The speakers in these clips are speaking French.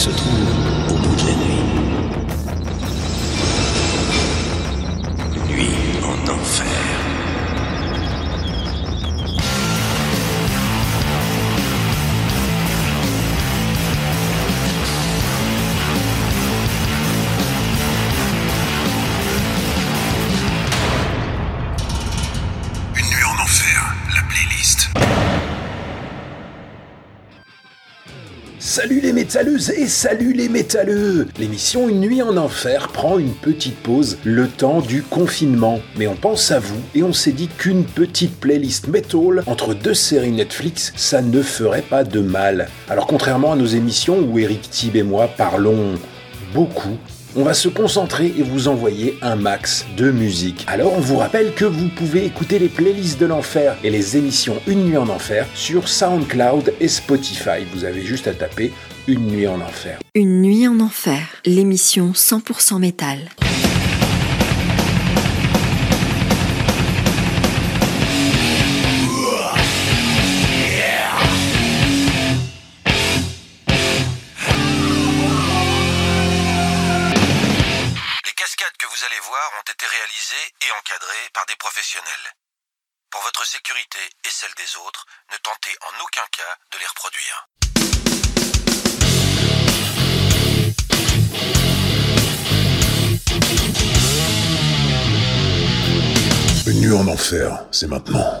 se trouve métalleuses et salut les métalleux L'émission Une nuit en enfer prend une petite pause le temps du confinement. Mais on pense à vous et on s'est dit qu'une petite playlist metal entre deux séries Netflix, ça ne ferait pas de mal. Alors contrairement à nos émissions où Eric Thib et moi parlons beaucoup, on va se concentrer et vous envoyer un max de musique. Alors on vous rappelle que vous pouvez écouter les playlists de l'enfer et les émissions Une nuit en enfer sur SoundCloud et Spotify. Vous avez juste à taper Une nuit en enfer. Une nuit en enfer, l'émission 100% métal. Les cascades que vous allez voir ont été réalisées et encadrées par des professionnels. Pour votre sécurité et celle des autres, ne tentez en aucun cas de les reproduire. En enfer, c'est maintenant.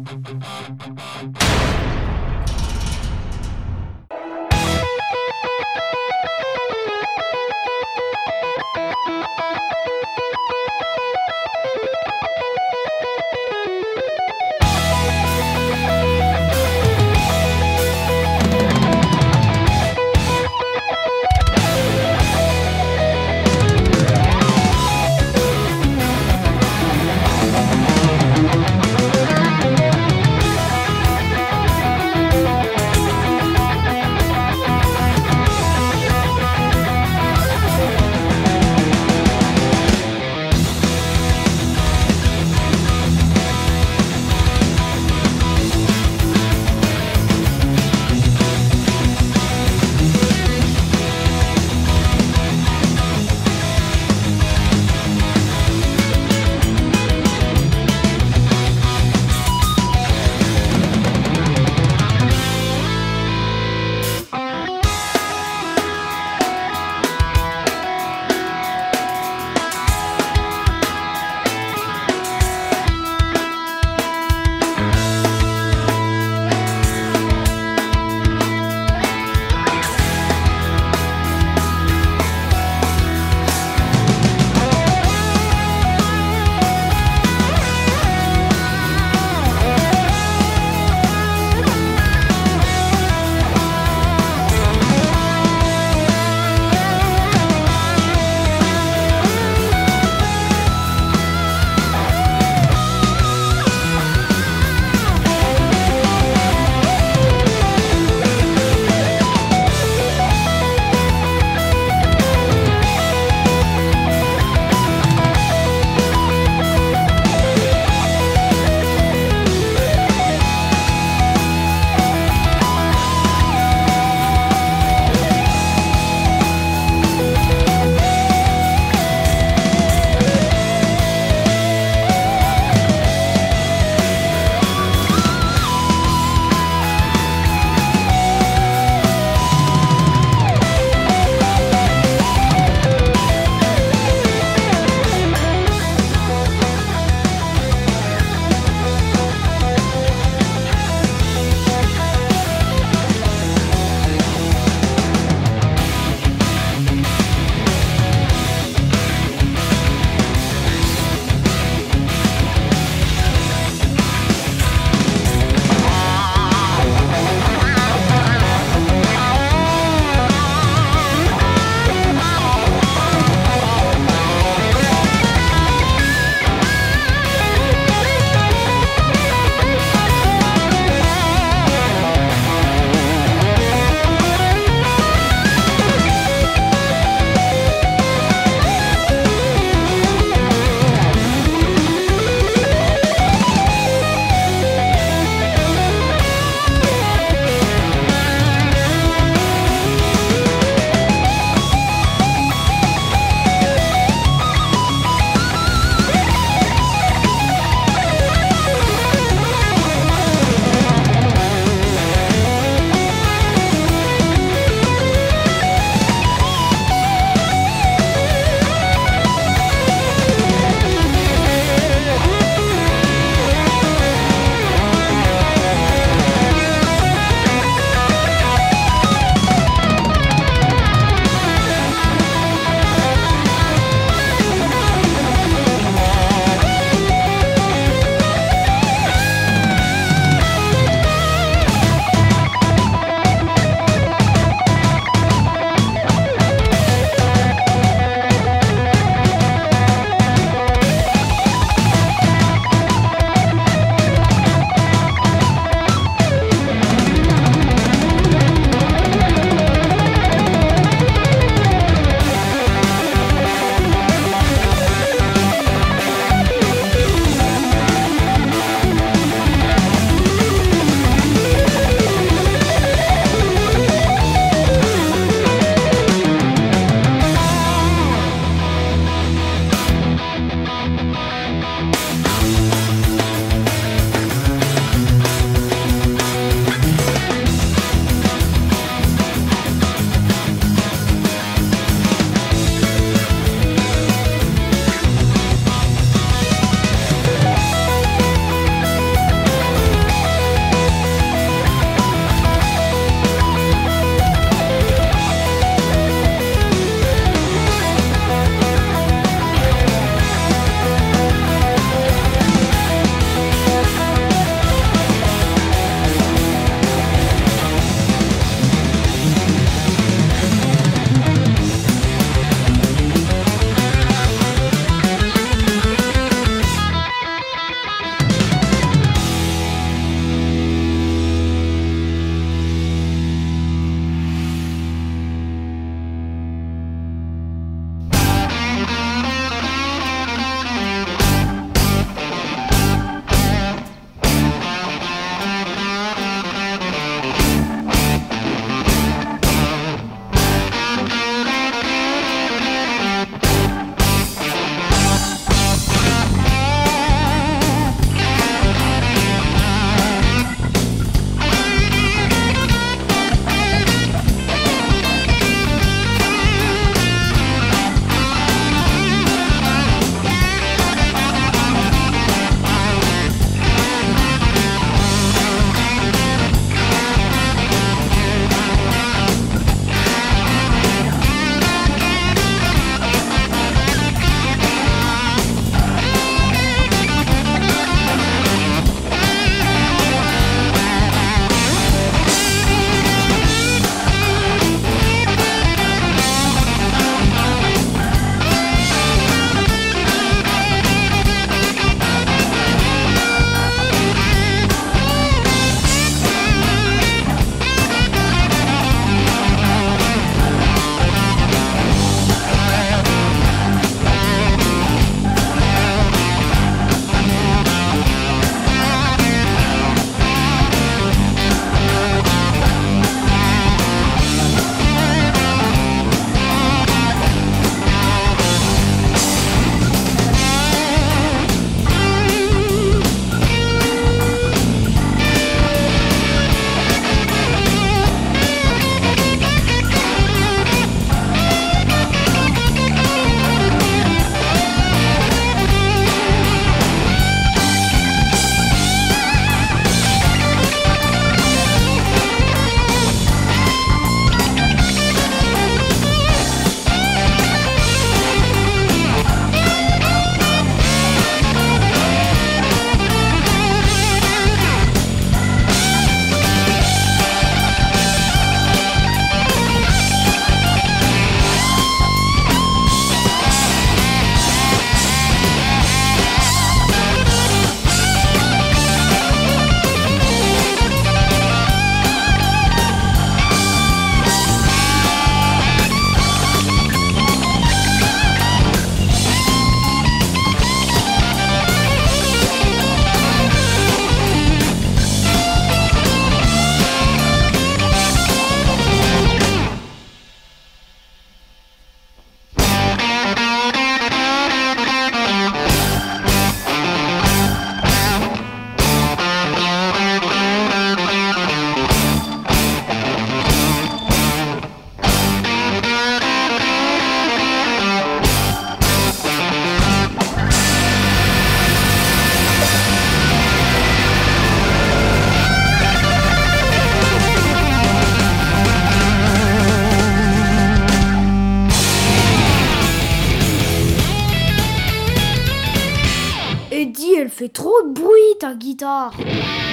Guitare.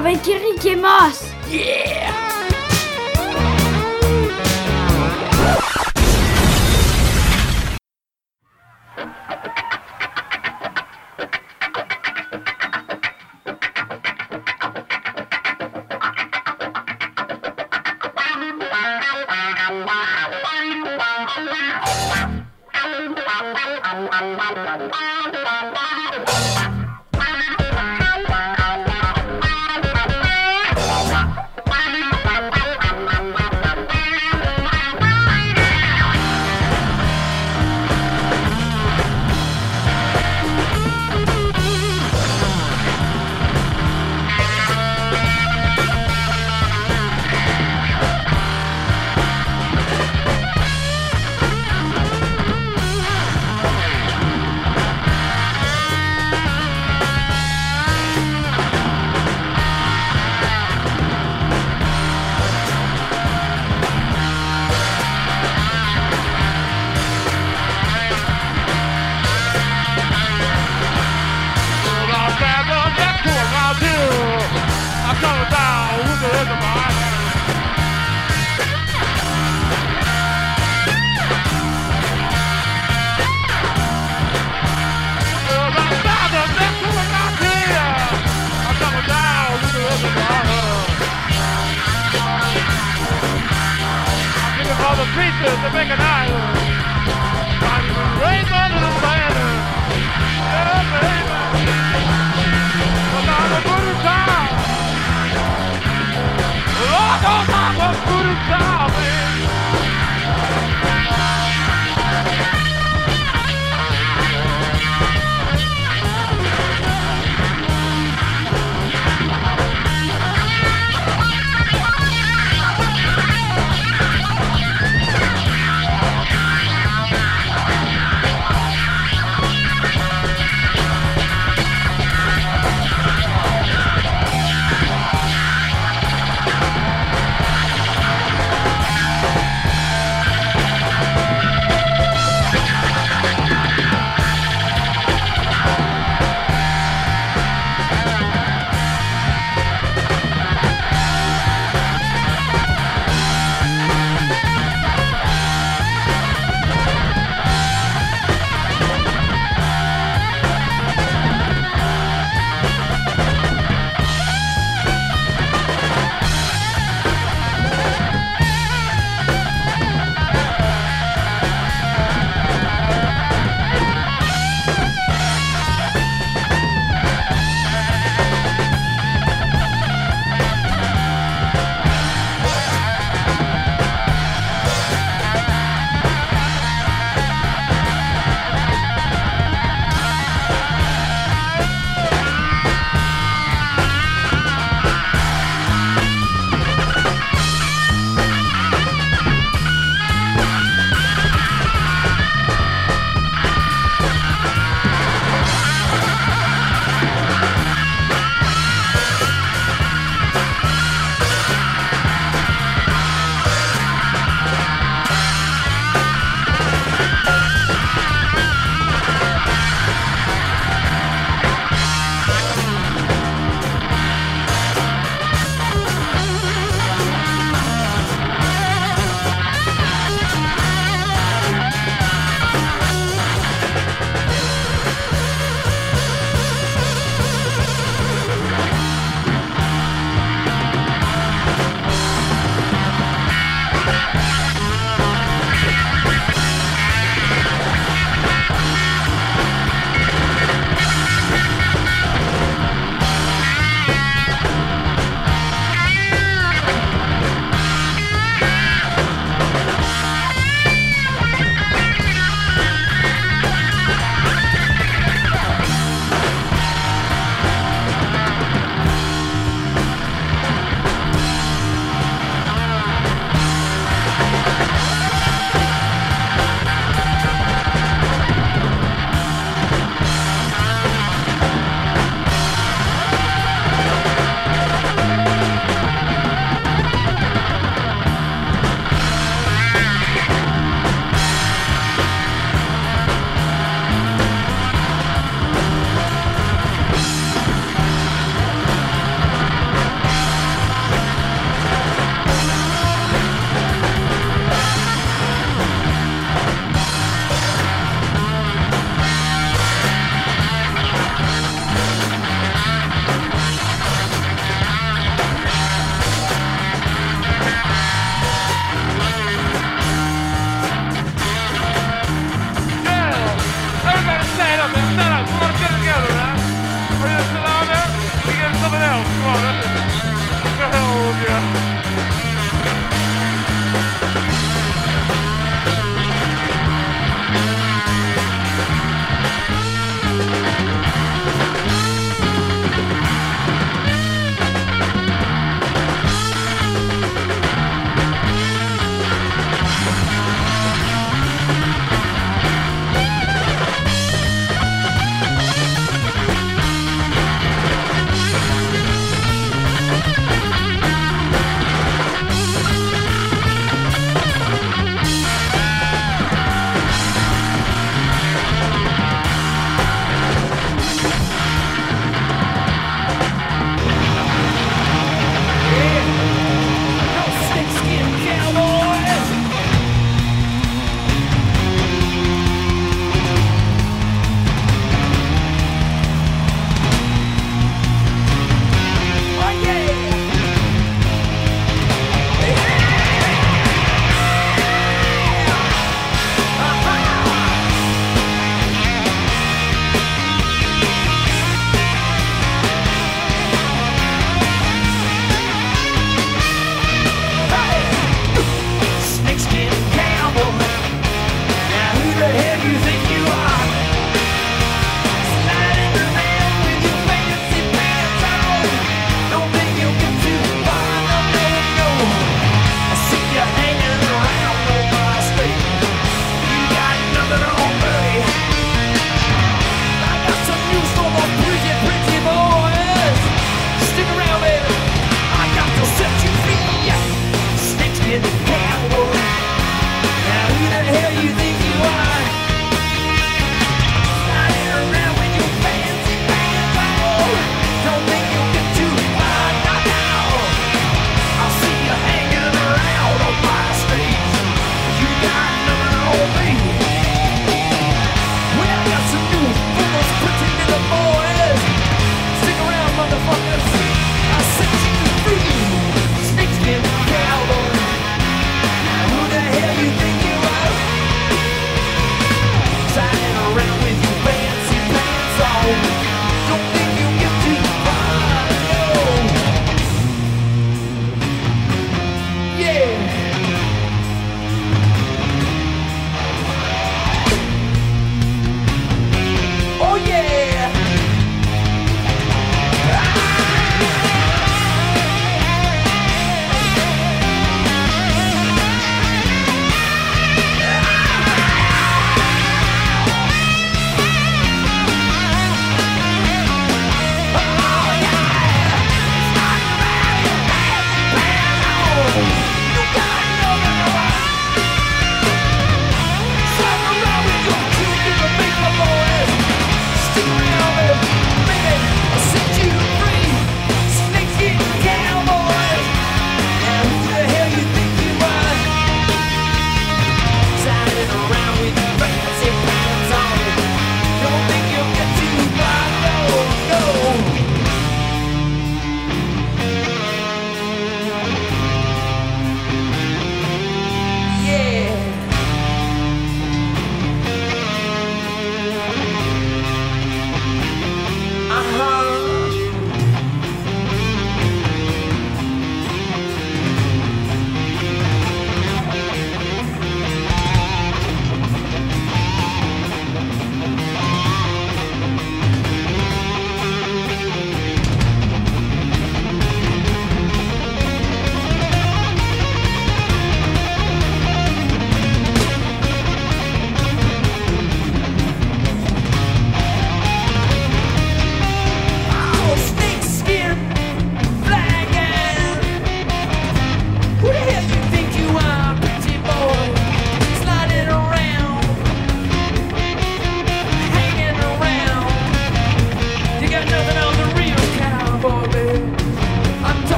Avec Eric et Mas. Yeah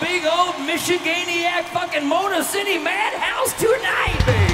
big old Michiganiac fucking Motor City madhouse tonight, baby.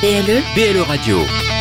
BLE BLE Radio.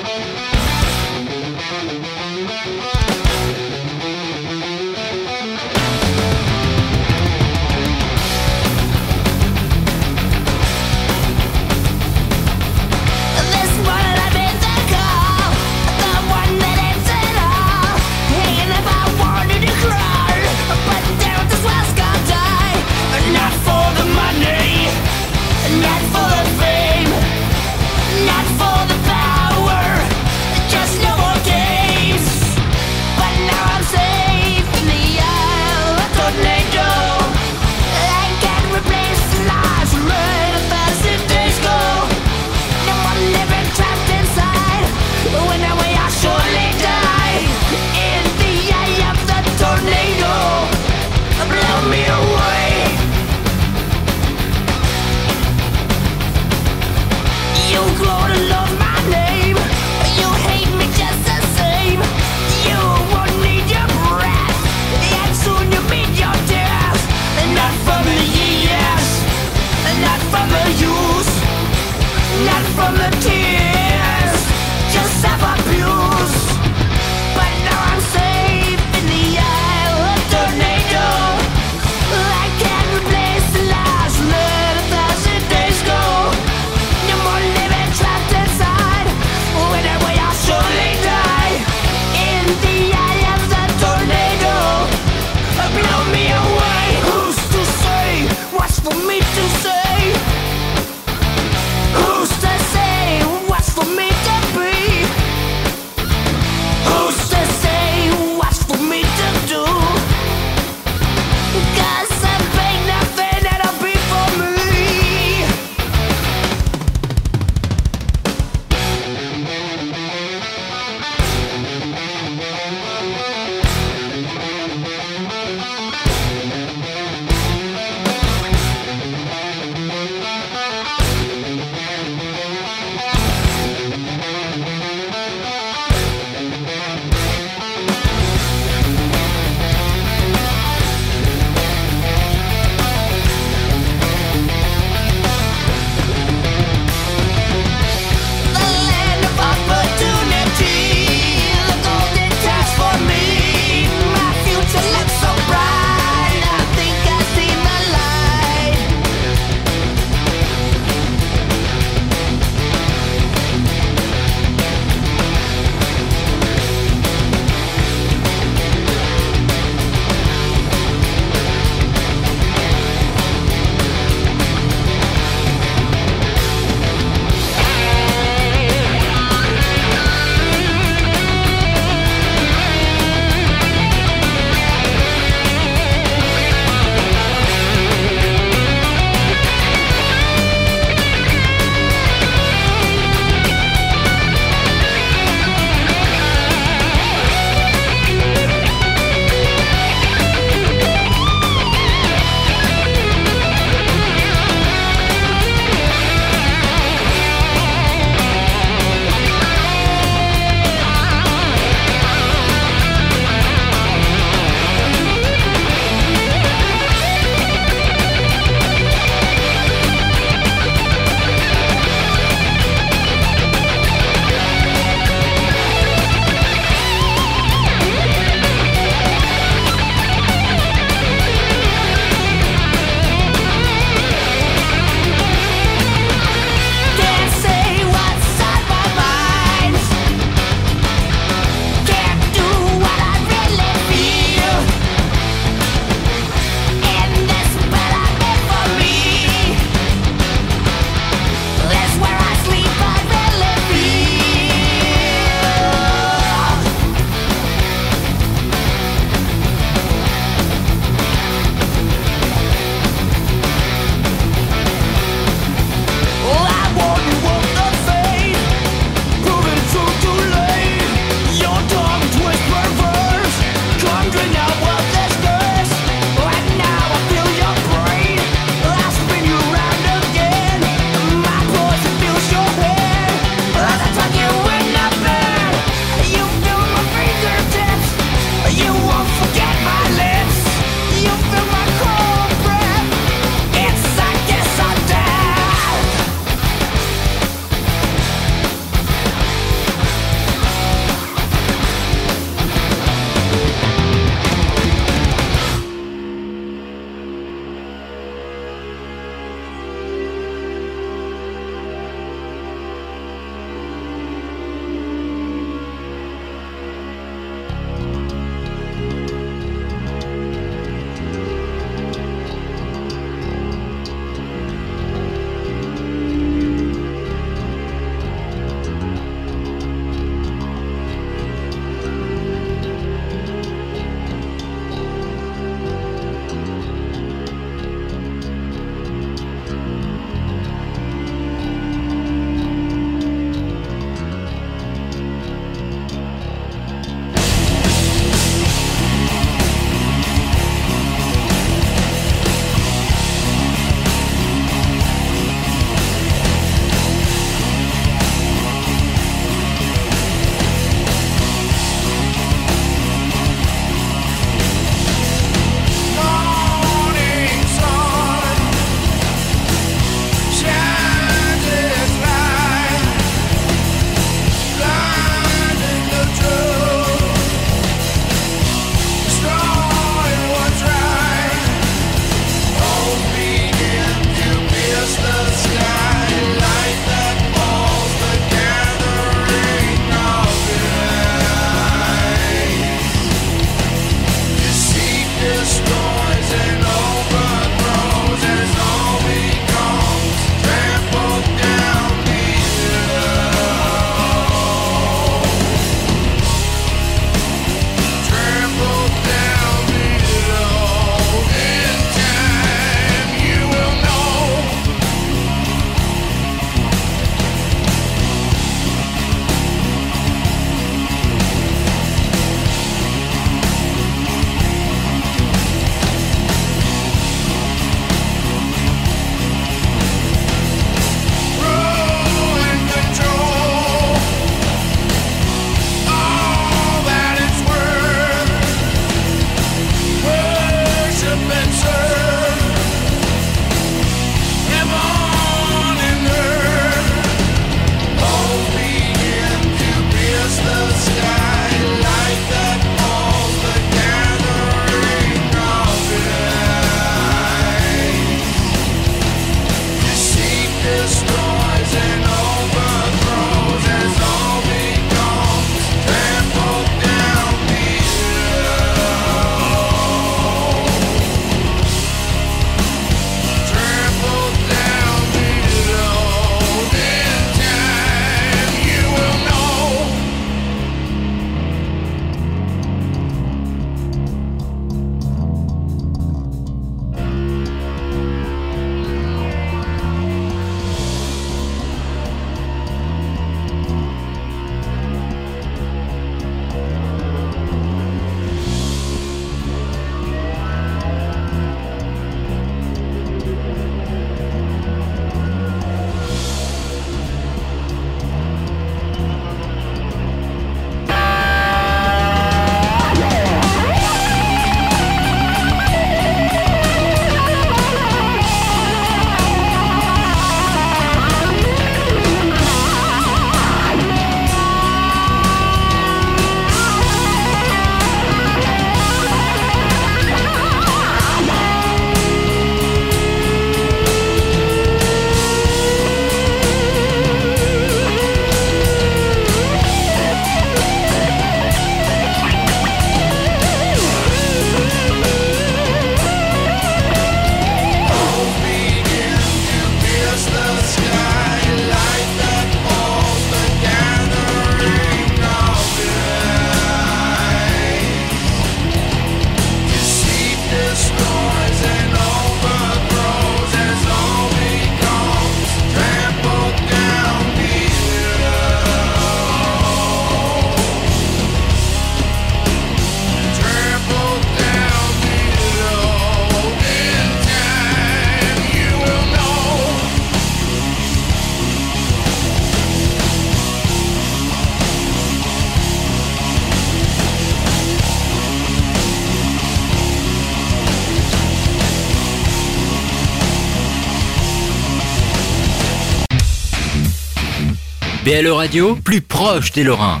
BLE Radio, plus proche des Lorrains.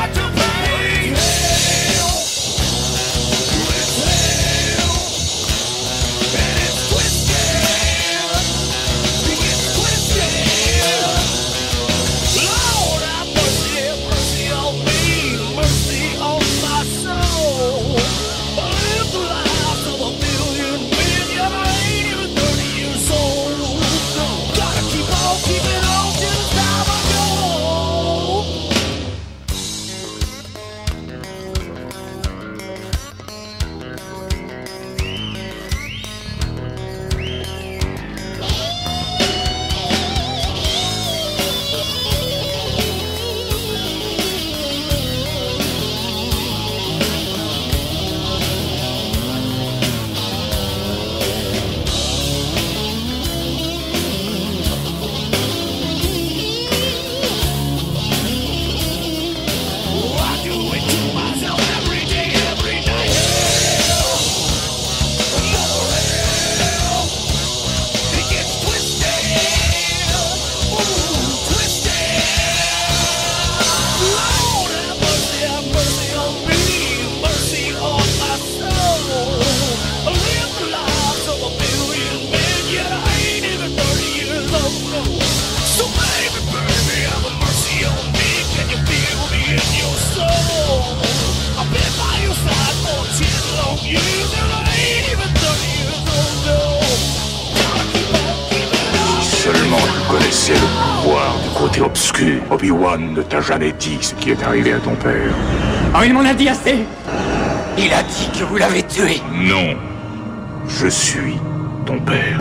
got to arrivé à ton père. Oh, il m'en a dit assez Il a dit que vous l'avez tué Non. Je suis ton père.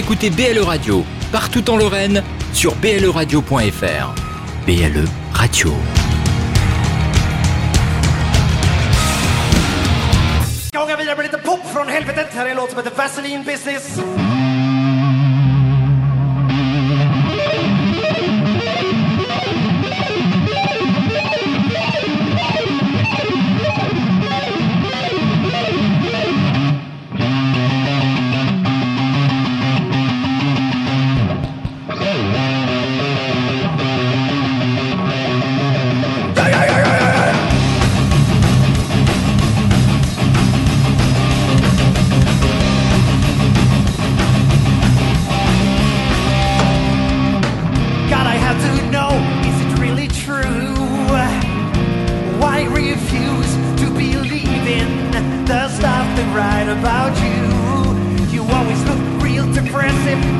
écoutez BLE Radio, partout en Lorraine, sur bleradio.fr. BLE Radio.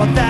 but that.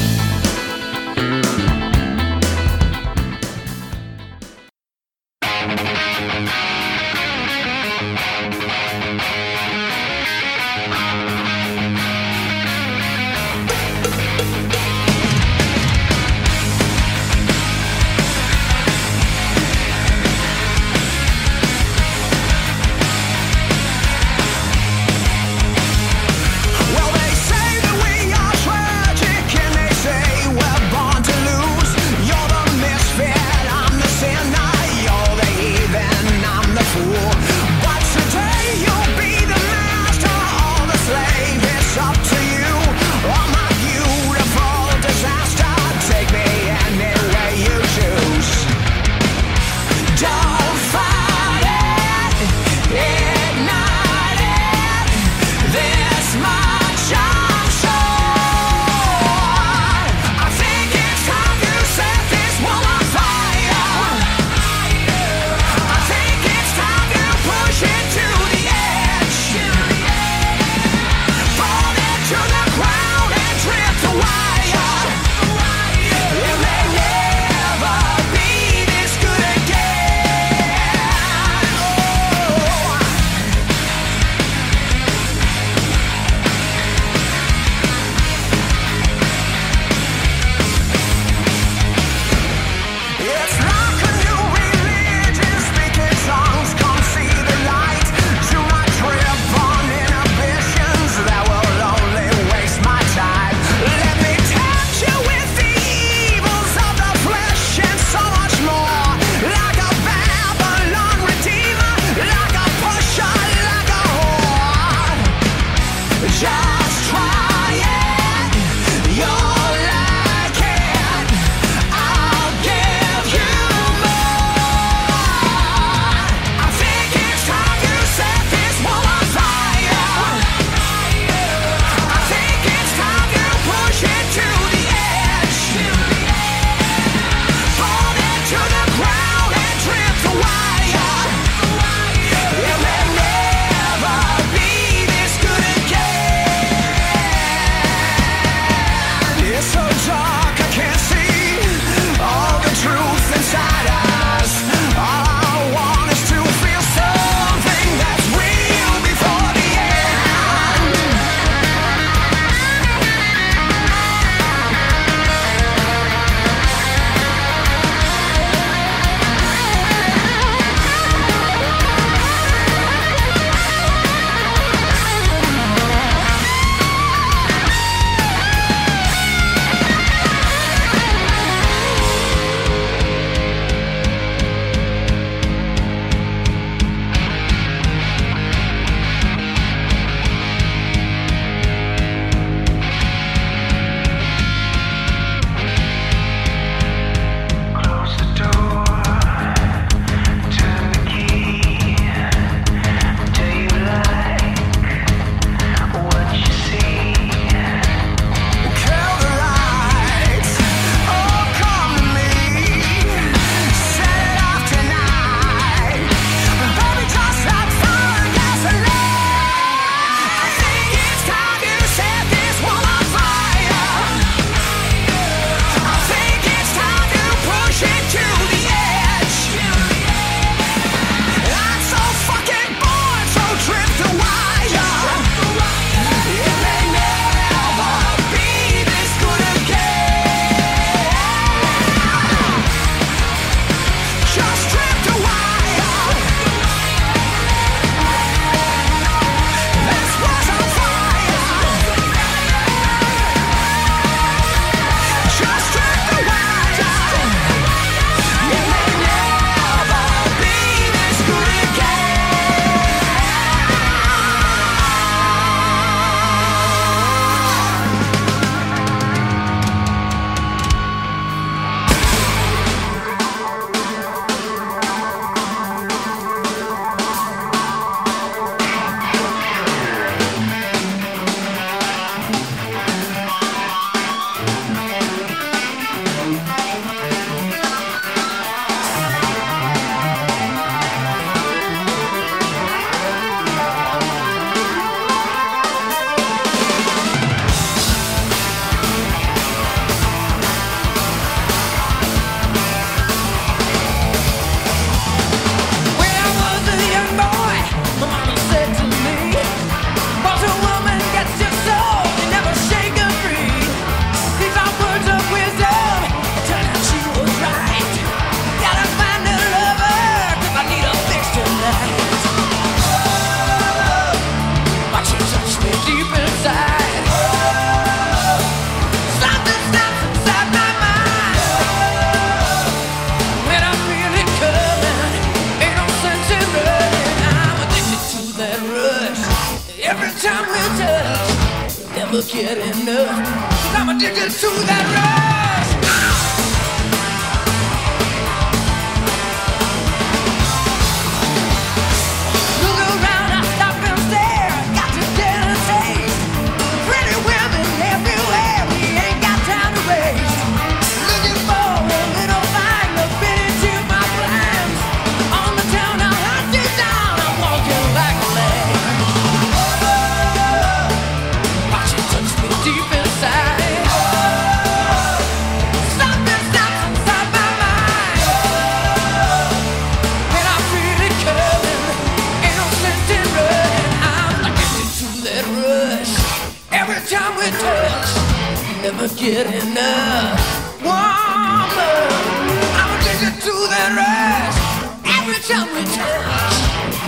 every time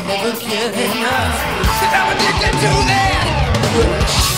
never enough. I'm addicted to that.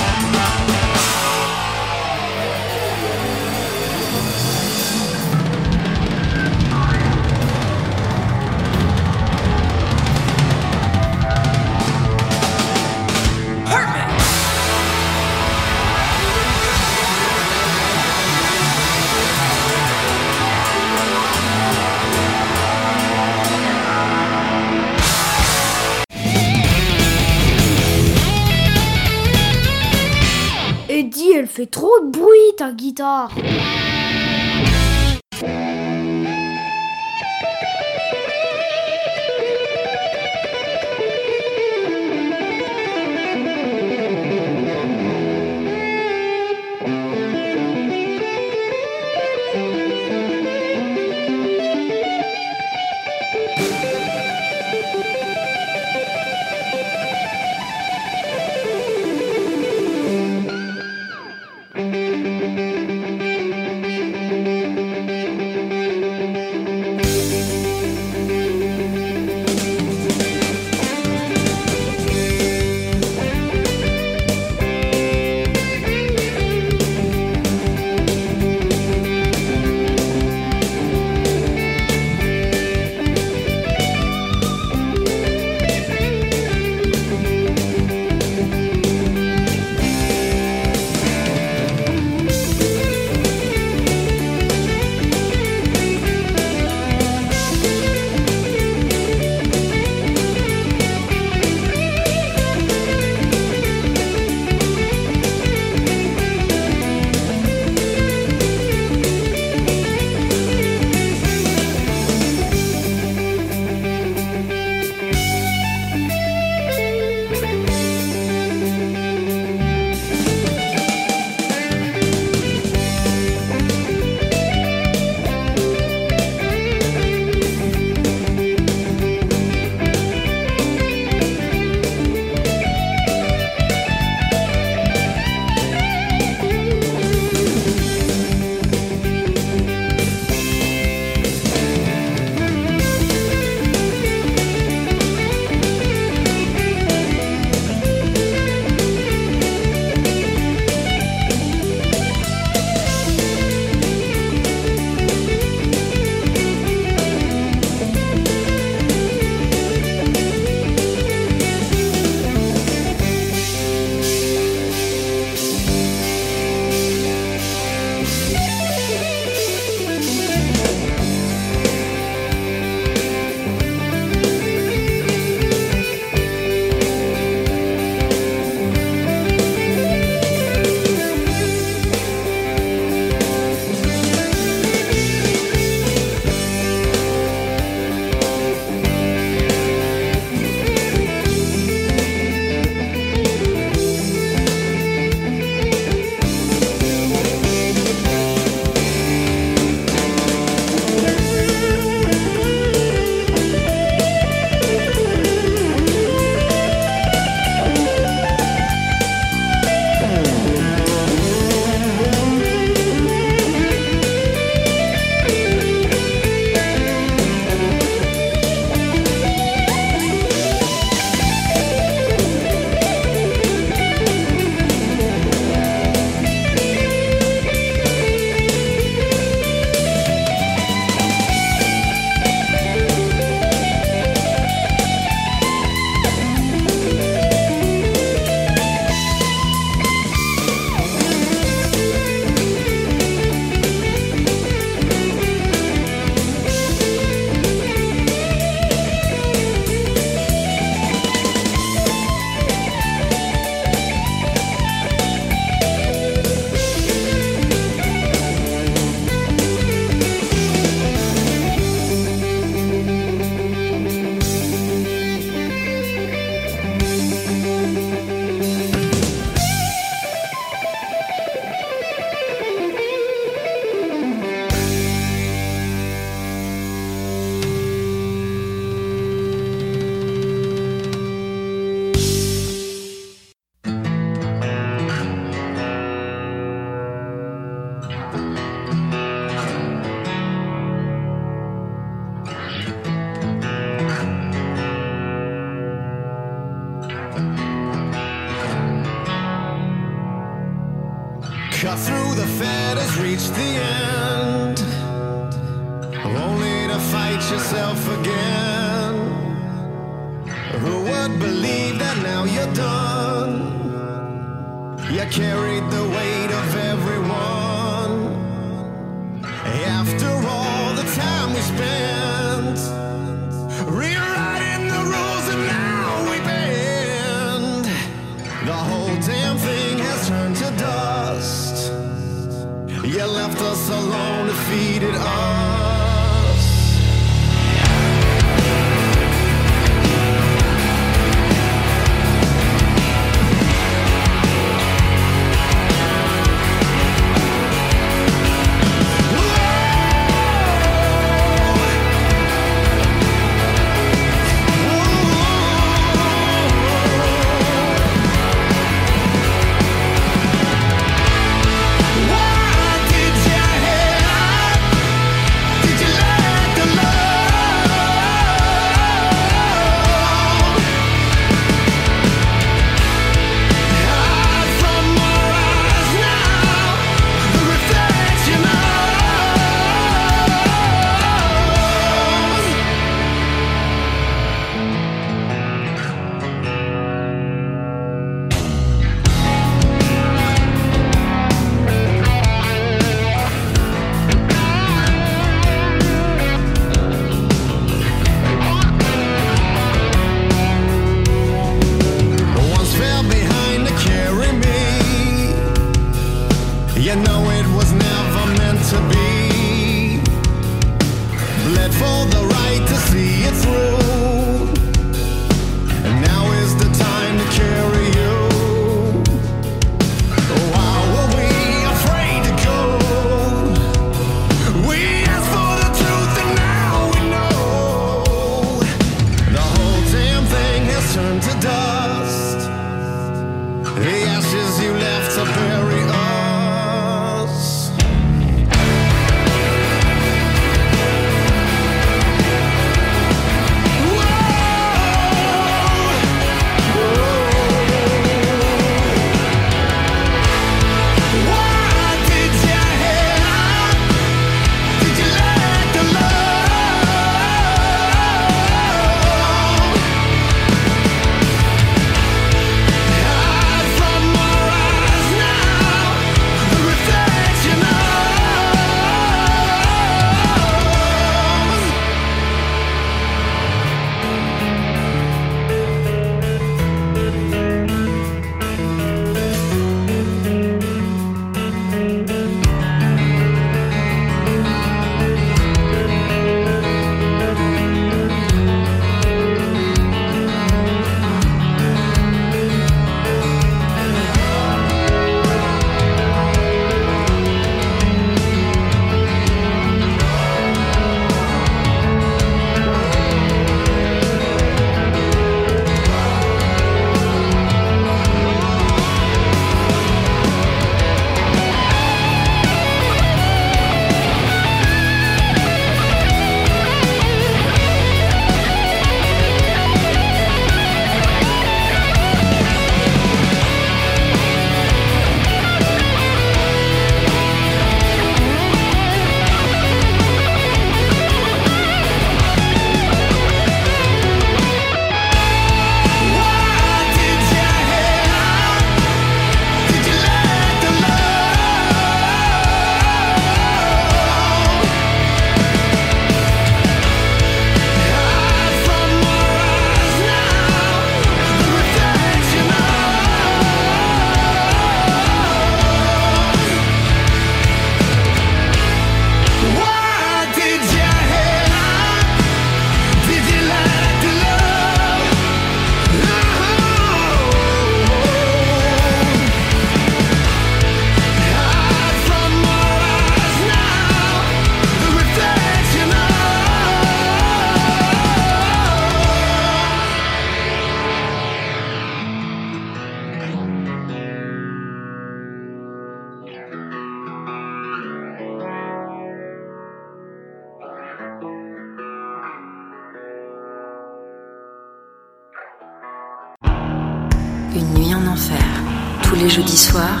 Jeudis soirs